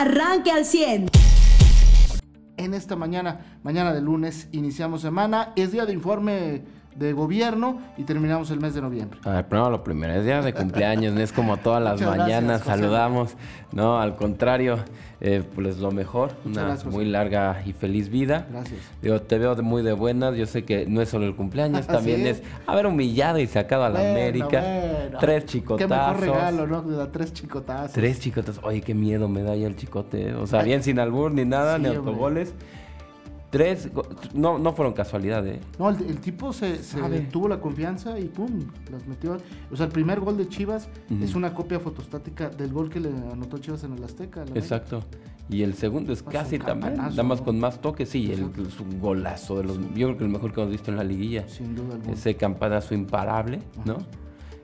arranque al 100. En esta mañana, mañana de lunes, iniciamos semana. Es día de informe de gobierno y terminamos el mes de noviembre. A ver, primero lo primero, es día de cumpleaños, no es como todas las Muchas mañanas gracias, saludamos, no, al contrario, eh, pues lo mejor, Muchas una gracias, muy larga y feliz vida. Gracias. Digo, te veo muy de buenas, yo sé que no es solo el cumpleaños, ¿Ah, también sí? es haber humillado y sacado a la Bueno, América. bueno. Tres Qué chicotazos. mejor regalo, ¿no? Tres chicotazos. Tres chicotazos. Oye, qué miedo me da ya el chicote. ¿eh? O sea, bien sin albur ni nada, Sí, ni hombre. Tres, no, no fueron casualidad, ¿eh? No, el, el tipo se, se tuvo la confianza y pum, las metió. O sea, el primer gol de Chivas es una copia fotostática del gol que le anotó Chivas en el Azteca. la Exacto. Y el segundo es casi también, nada más ¿no? con más toques, sí, el, es un golazo de los, yo creo que el mejor que hemos visto en la liguilla. Sin duda alguna. Ese campanazo imparable, ¿no?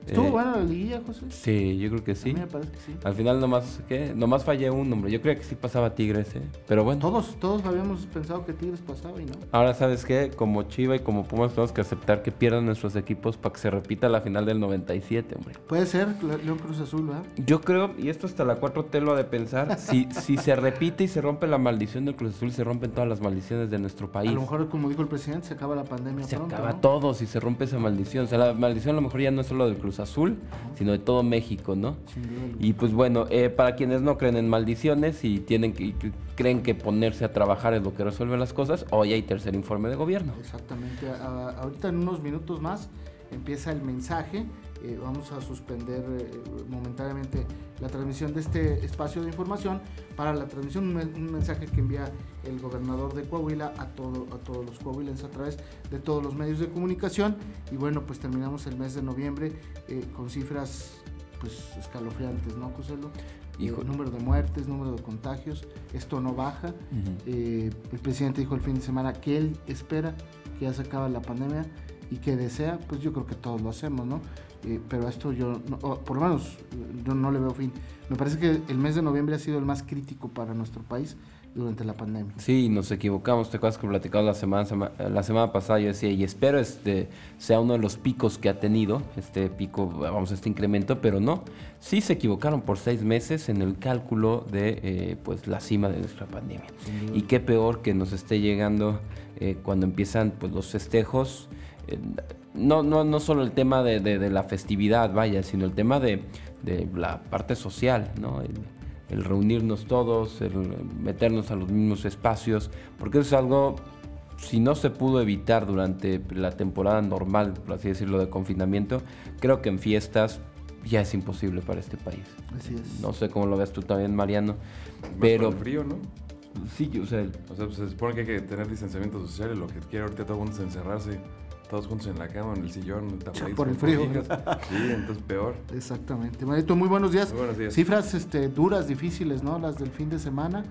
¿Estuvo Eh, buena la liguilla, José? Sí, yo creo que A sí. mí me parece que sí. Al final nomás, ¿qué? Nomás fallé un hombre. Yo creía que sí pasaba Tigres, ¿eh? Pero bueno. Todos, todos habíamos pensado que Tigres pasaba y no. Ahora, ¿sabes qué? Como Chiva y como Pumas tenemos que aceptar que pierdan nuestros equipos para que se repita la final del 97, hombre. Puede ser Le- León Cruz Azul, ¿verdad? Yo creo, y esto hasta la 4T lo ha de pensar, si, si se repite y se rompe la maldición del Cruz Azul, se rompen todas las maldiciones de nuestro país. A lo mejor, como dijo el presidente, se acaba la pandemia Se pronto, acaba ¿no? todo si se rompe esa maldición. O sea, la maldición a lo mejor ya no es solo del Cruz Azul, sino de todo México, ¿no? Y pues bueno, eh, para quienes no creen en maldiciones y tienen que, y creen que ponerse a trabajar es lo que resuelve las cosas, hoy hay tercer informe de gobierno. Exactamente. A- ahorita en unos minutos más empieza el mensaje. Eh, vamos a suspender eh, momentáneamente la transmisión de este espacio de información para la transmisión, un, men- un mensaje que envía el gobernador de Coahuila a, todo, a todos los coahuilenses a través de todos los medios de comunicación. Y bueno, pues terminamos el mes de noviembre eh, con cifras pues escalofriantes, ¿no, Joselo? Hijo. Número de muertes, número de contagios, esto no baja. Eh, el presidente dijo el fin de semana que él espera que ya se acabe la pandemia y que desea, pues yo creo que todos lo hacemos, ¿no? Eh, pero a esto yo, no- por lo menos, yo no le veo fin. Me parece que el mes de noviembre ha sido el más crítico para nuestro país durante la pandemia. Sí, nos equivocamos. Te acuerdas que platicamos la semana, sema- la semana pasada. Yo decía, y espero este sea uno de los picos que ha tenido, este pico, vamos, este incremento, pero no. Sí se equivocaron por seis meses en el cálculo de eh, pues la cima de nuestra pandemia. Y qué peor que nos esté llegando eh, cuando empiezan pues los festejos. No, no, no solo el tema de, de- de la festividad, vaya, sino el tema de, de la parte social, ¿no? El- el reunirnos todos, el meternos a los mismos espacios, porque eso es algo, si no se pudo evitar durante la temporada normal, por así decirlo, de confinamiento, creo que en fiestas ya es imposible para este país. Así es. No sé cómo lo ves tú también, Mariano, Más pero por el frío, ¿no? sí, o sea, O sea, pues se supone que hay que tener distanciamiento social y lo que quiere ahorita todo el mundo es encerrarse todos juntos en la cama, en el sillón, tapaditos por el frío. Sí, entonces peor. Exactamente. Marito, muy buenos días. Muy buenos días. Cifras este, duras, difíciles, ¿no? Las del fin de semana.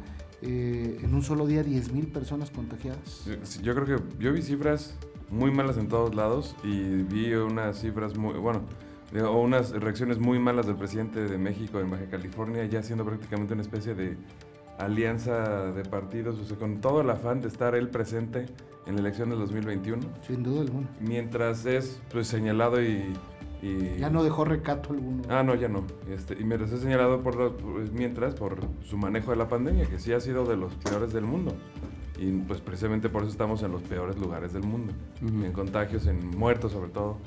Eh, en un solo día, 10 mil personas contagiadas. Yo- Yo creo que yo vi cifras muy malas en todos lados y vi unas cifras muy, bueno, o unas reacciones muy malas del presidente de México en Baja California, ya siendo prácticamente una especie de alianza de partidos, o sea, con todo el afán de estar él presente en la elección del 2021, Sin duda alguna. mientras es pues señalado y... y- Ya no dejó recato alguno. Ah, no, ya no. Este, y mientras es señalado por los- pues, mientras por su manejo de la pandemia, que sí ha sido de los peores del mundo. Y pues precisamente por eso estamos en los peores lugares del mundo. Ujú. En contagios, en muertos sobre todo.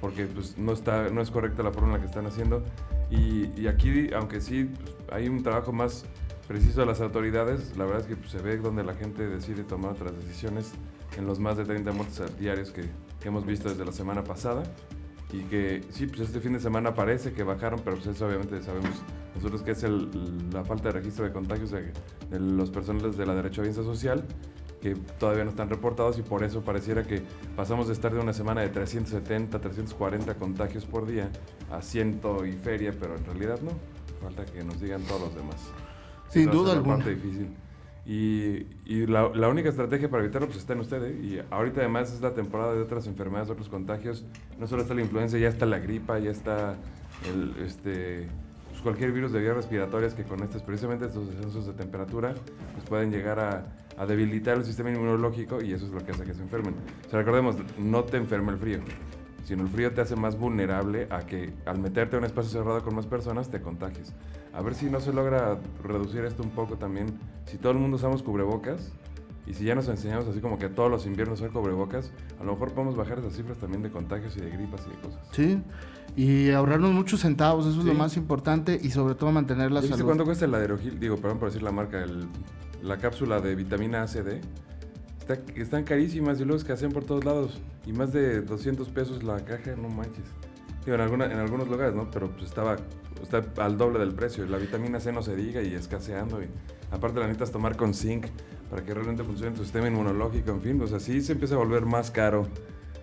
Porque pues no, está, no es correcta la forma en la que están haciendo. Y, y aquí, aunque sí pues, hay un trabajo más preciso de las autoridades, la verdad es que pues, se ve donde la gente decide tomar otras decisiones en los más de 30 muertes diarios que, que hemos visto desde la semana pasada y que sí, pues este fin de semana parece que bajaron, pero pues eso obviamente sabemos nosotros que es la falta de registro de contagios de, los personales de la derecho a bienestar social que todavía no están reportados y por eso pareciera que pasamos de estar de una semana de 370, 340 contagios por día a ciento y feria, pero en realidad no. Falta que nos digan todos los demás. Sin duda alguna. parte difícil. Y, y la, la única estrategia para evitarlo pues está en ustedes. Y ahorita además es la temporada de otras enfermedades, otros contagios. No solo está la influenza, ya está la gripa, ya está el, este, pues cualquier virus de vías respiratorias que con estos, precisamente estos descensos de temperatura, pues pueden llegar a, a debilitar el sistema inmunológico y eso es lo que hace que se enfermen. O sea, recordemos, no te enferma el frío, sino el frío te hace más vulnerable a que al meterte en un espacio cerrado con más personas te contagies. A ver si no se logra reducir esto un poco también. Si todo el mundo usamos cubrebocas y si ya nos enseñamos así como que todos los inviernos usar cubrebocas, a lo mejor podemos bajar esas cifras también de contagios y de gripas y de cosas. Sí, y ahorrarnos muchos centavos, eso es lo Sí. más importante y sobre todo mantener la ¿Ya viste salud. cuánto cuesta el Aderogil? Digo, perdón por decir la marca, el- la cápsula de vitamina ACD. Está, están carísimas y luego escasean por todos lados. Y más de 200 pesos la caja, no manches. Digo, en, alguna, en algunos lugares, ¿no? Pero pues estaba está al doble del precio. La vitamina C no se diga y escaseando. Y aparte la necesitas tomar con zinc para que realmente funcione tu sistema inmunológico. En fin, o sea, sí se empieza a volver más caro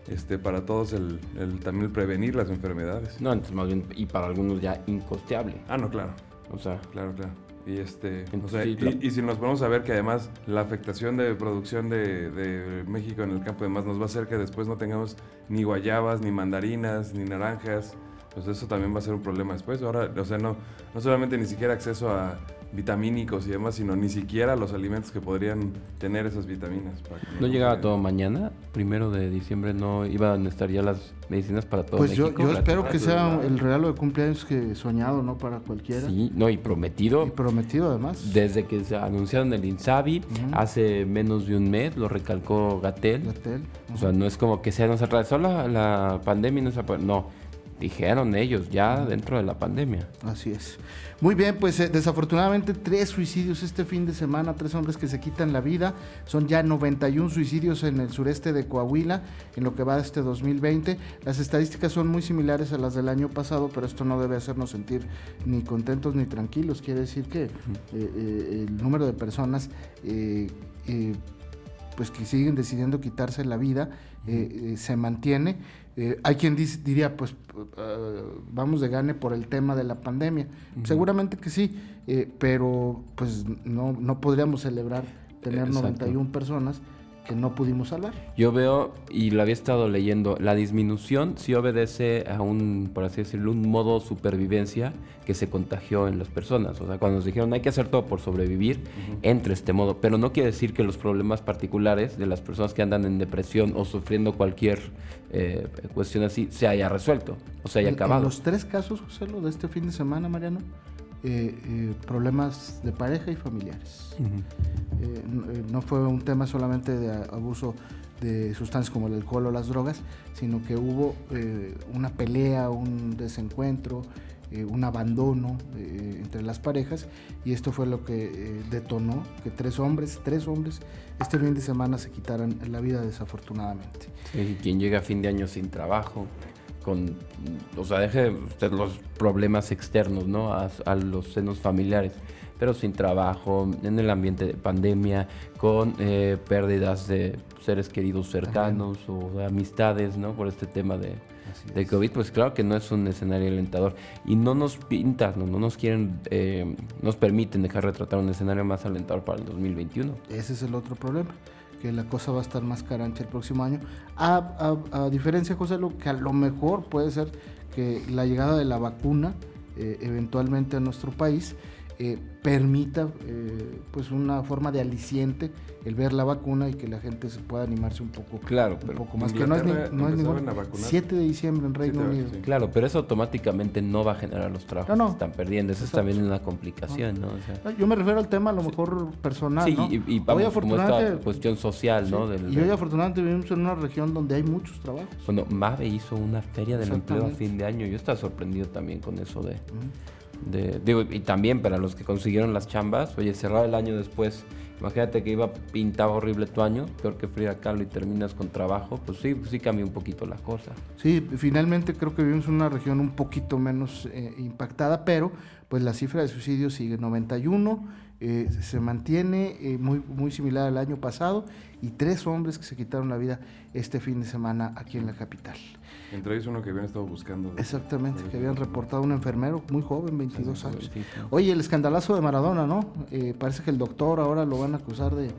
este, para todos el, el también el prevenir las enfermedades. No, entonces más bien, y para algunos ya incosteable. Ah, no, claro. O sea, Claro, claro. Y este, o Entonces, sea, sí, y, claro. y si nos ponemos a ver que además la afectación de producción de, de México en el campo además nos va a hacer que después no tengamos ni guayabas, ni mandarinas, ni naranjas, pues eso también va a ser un problema después. Ahora, o sea, no, no solamente ni siquiera acceso a vitamínicos y demás, sino ni siquiera los alimentos que podrían tener esas vitaminas. para que no llegaba todo mañana, primero de diciembre no iban a estar ya las medicinas para todo Pues yo, México. yo espero que sea el regalo de cumpleaños que soñado, ¿no? Para cualquiera. Sí, no, y prometido Y prometido además. desde que se anunciaron el Insabi, hace menos de un mes, lo recalcó Gatel. Gatel. O sea, no es como que se nos atravesó la, la pandemia y no se No, dijeron ellos ya dentro de la pandemia. Así es. Muy bien, pues eh, desafortunadamente tres suicidios este fin de semana, tres hombres que se quitan la vida. Son ya 91 suicidios en el sureste de Coahuila en lo que va de este 2020. Las estadísticas son muy similares a las del año pasado, pero esto no debe hacernos sentir ni contentos ni tranquilos. Quiere decir que eh, eh, el número de personas eh, eh, pues que siguen decidiendo quitarse la vida eh, eh, se mantiene. Eh, hay quien dice- diría, pues eh, vamos de gane por el tema de la pandemia. Seguramente que sí, pero pues no, no podríamos celebrar tener Exacto. 91 personas que no pudimos salvar. Yo veo, y lo había estado leyendo, la disminución sí obedece a un, por así decirlo, un modo supervivencia que se contagió en las personas. O sea, cuando nos dijeron hay que hacer todo por sobrevivir, entre este modo. Pero no quiere decir que los problemas particulares de las personas que andan en depresión o sufriendo cualquier eh, cuestión así se haya resuelto o se haya En- En acabado. los tres casos, José, lo de este fin de semana, Mariano, eh, eh, problemas de pareja y familiares. Eh, no, no fue un tema solamente de abuso de sustancias como el alcohol o las drogas, sino que hubo eh, una pelea, un desencuentro, eh, un abandono eh, entre las parejas y esto fue lo que eh, detonó que tres hombres, tres hombres, este fin de semana se quitaran la vida desafortunadamente. Sí, quien llega a fin de año sin trabajo, con, o sea, deje usted los problemas externos, ¿no? A, a los senos familiares, pero sin trabajo, en el ambiente de pandemia, con eh, pérdidas de seres queridos cercanos o de amistades, ¿no? Por este tema de, de. COVID, pues claro que no es un escenario alentador. Y no nos pintan, no, no nos quieren, eh, nos permiten dejar retratar un escenario más alentador para el 2021. Ese es el otro problema, la cosa va a estar más carancha el próximo año. A diferencia, José, lo que a lo mejor puede ser que la llegada de la vacuna eh, eventualmente a nuestro país eh, permita eh, pues una forma de aliciente el ver la vacuna y que la gente se pueda animarse un poco, Claro, un pero poco más. Que no es, ni- no es ningún a vacunar. 7 de diciembre en Reino Unido. sí. Claro, pero eso automáticamente no va a generar los trabajos No, no. que están perdiendo. Eso Exacto. es también una complicación, ¿no? O sea, Yo me refiero al tema a lo mejor personal, sí, ¿no? y, y Hoy vamos, como esta afortunadamente- cuestión social, ¿no? Sí, Del- y hoy afortunadamente vivimos en una región donde hay muchos trabajos. Bueno, Mave hizo una feria del empleo a fin de año. Yo estaba sorprendido también con eso de, Ujú. De- y también para los que consiguieron las chambas, oye, cerrar el año después, imagínate que iba pintaba horrible tu año, peor que Frida Kahlo y terminas con trabajo, pues sí, sí cambió un poquito la cosa. Sí, finalmente creo que vivimos en una región un poquito menos eh, impactada, pero pues la cifra de suicidios sigue 91, eh, se mantiene eh, muy, muy similar al año pasado y tres hombres que se quitaron la vida este fin de semana aquí en la capital. Entre ellos uno que habían estado buscando. Exactamente, que habían reportado un enfermero muy joven, 22 años. Sí. Oye, el escandalazo de Maradona, ¿no? Eh, parece que el doctor ahora lo van a acusar de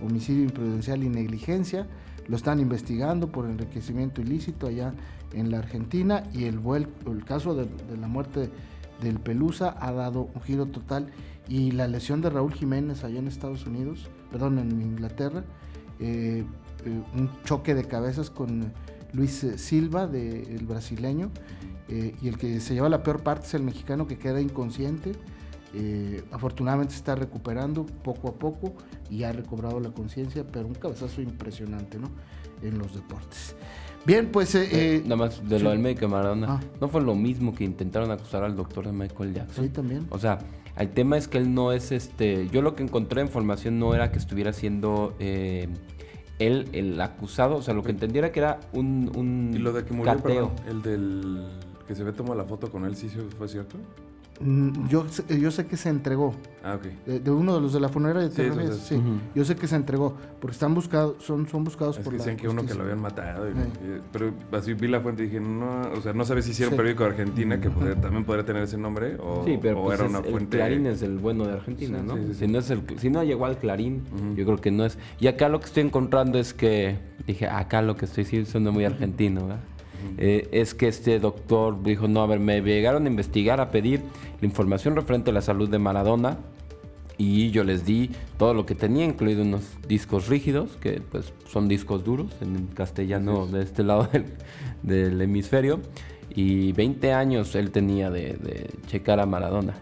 homicidio imprudencial y negligencia. Lo están investigando por enriquecimiento ilícito allá en la Argentina y el, el caso de, de la muerte del Pelusa ha dado un giro total y la lesión de Raúl Jiménez allá en Estados Unidos, perdón, en Inglaterra, eh, eh, un choque de cabezas con Luis Silva, del brasileño, y el que se lleva la peor parte es el mexicano que queda inconsciente. afortunadamente está recuperando poco a poco y ha recobrado la conciencia, pero un cabezazo impresionante ¿no? en los deportes. Bien, pues... Eh, eh, Nada más de lo del médico Maradona. Ah. No fue lo mismo que intentaron acusar al doctor de Michael Jackson. Sí, también. O sea, el tema es que él no es este... Yo lo que encontré en información no era que estuviera siendo... Eh, él el acusado, o sea, lo que entendiera que era un, un y lo de que murió, perdón, el del que se ve tomar la foto con él, ¿sí fue cierto? Mm, yo, yo sé que se entregó. Ah, de, uno de los de la funeraria de sí, Yo sé que se entregó, porque están buscados, son, son buscados es por que Dicen que uno que lo habían matado. pero así vi la fuente y dije, no, o sea, no sabes si hicieron periódico de Argentina que también podría tener ese nombre o, sí, pero pues era una fuente. El Clarín es el bueno de Argentina, ¿no? Si no, es el, si no llegó al Clarín, yo creo que no es. Y acá lo que estoy encontrando es que, dije, acá lo que estoy diciendo muy argentino, ¿verdad? Eh, es que este doctor dijo, no, a ver, me llegaron a investigar, a pedir la información referente a la salud de Maradona y yo les di todo lo que tenía, incluido unos discos rígidos, que pues son discos duros en castellano de este lado del, hemisferio, y 20 años él tenía de, checar a Maradona.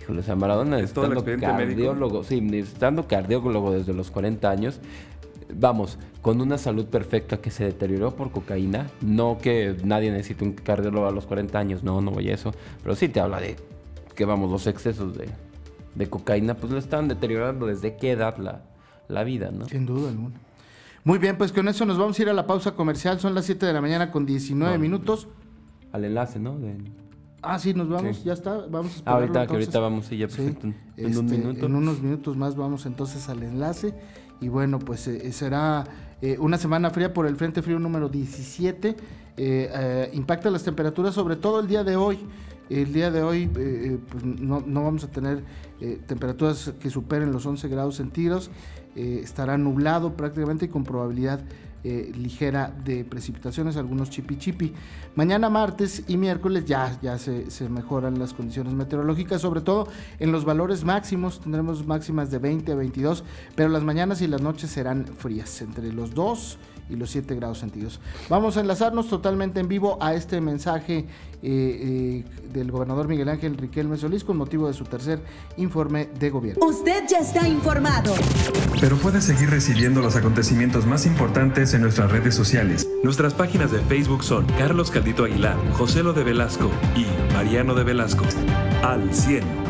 Híjole, o sea, Maradona estando cardiólogo, sí, estando cardiólogo desde los 40 años, vamos, con una salud perfecta que se deterioró por cocaína. No que nadie necesite un cardiólogo a los 40 años, no, no voy a eso. Pero sí te habla de que, vamos, los excesos de, cocaína, pues le están deteriorando desde qué edad la, la vida, ¿no? Sin duda alguna. Muy bien, pues con eso nos vamos a ir a la pausa comercial. Son las 7 de la mañana con 19 minutos. Al enlace, ¿no? Ah, sí, nos vamos, ya está. Vamos a ahorita, que ahorita vamos, sí, ya perfecto. En, un este, minuto. En unos minutos más vamos entonces al enlace y bueno, pues eh, será eh, una semana fría por el Frente Frío número 17. Eh, impacta las temperaturas, sobre todo el día de hoy. El día de hoy pues no, no, vamos a tener temperaturas que superen los 11 grados centígrados. estará nublado prácticamente y con probabilidad eh, ligera de precipitaciones, algunos chipi chipi. Mañana martes y miércoles ya, ya se, se, mejoran las condiciones meteorológicas, sobre todo en los valores máximos, tendremos máximas de 20 a 22, pero las mañanas y las noches serán frías, entre los 2 y los 7 grados centígrados. Vamos a enlazarnos totalmente en vivo a este mensaje eh, eh, del gobernador Miguel Ángel Riquelme Solís con motivo de su tercer informe de gobierno. Usted ya está informado. Pero puede seguir recibiendo los acontecimientos más importantes en nuestras redes sociales. Nuestras páginas de Facebook son Carlos Caldito Aguilar, José Lo de Velasco y Mariano de Velasco. Al 100.